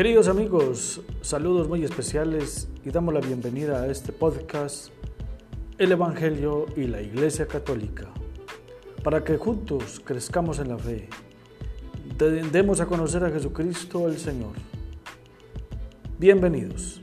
Queridos amigos, saludos muy especiales y damos la bienvenida a este podcast, El Evangelio y la Iglesia Católica, para que juntos crezcamos en la fe, demos a conocer a Jesucristo el Señor. Bienvenidos.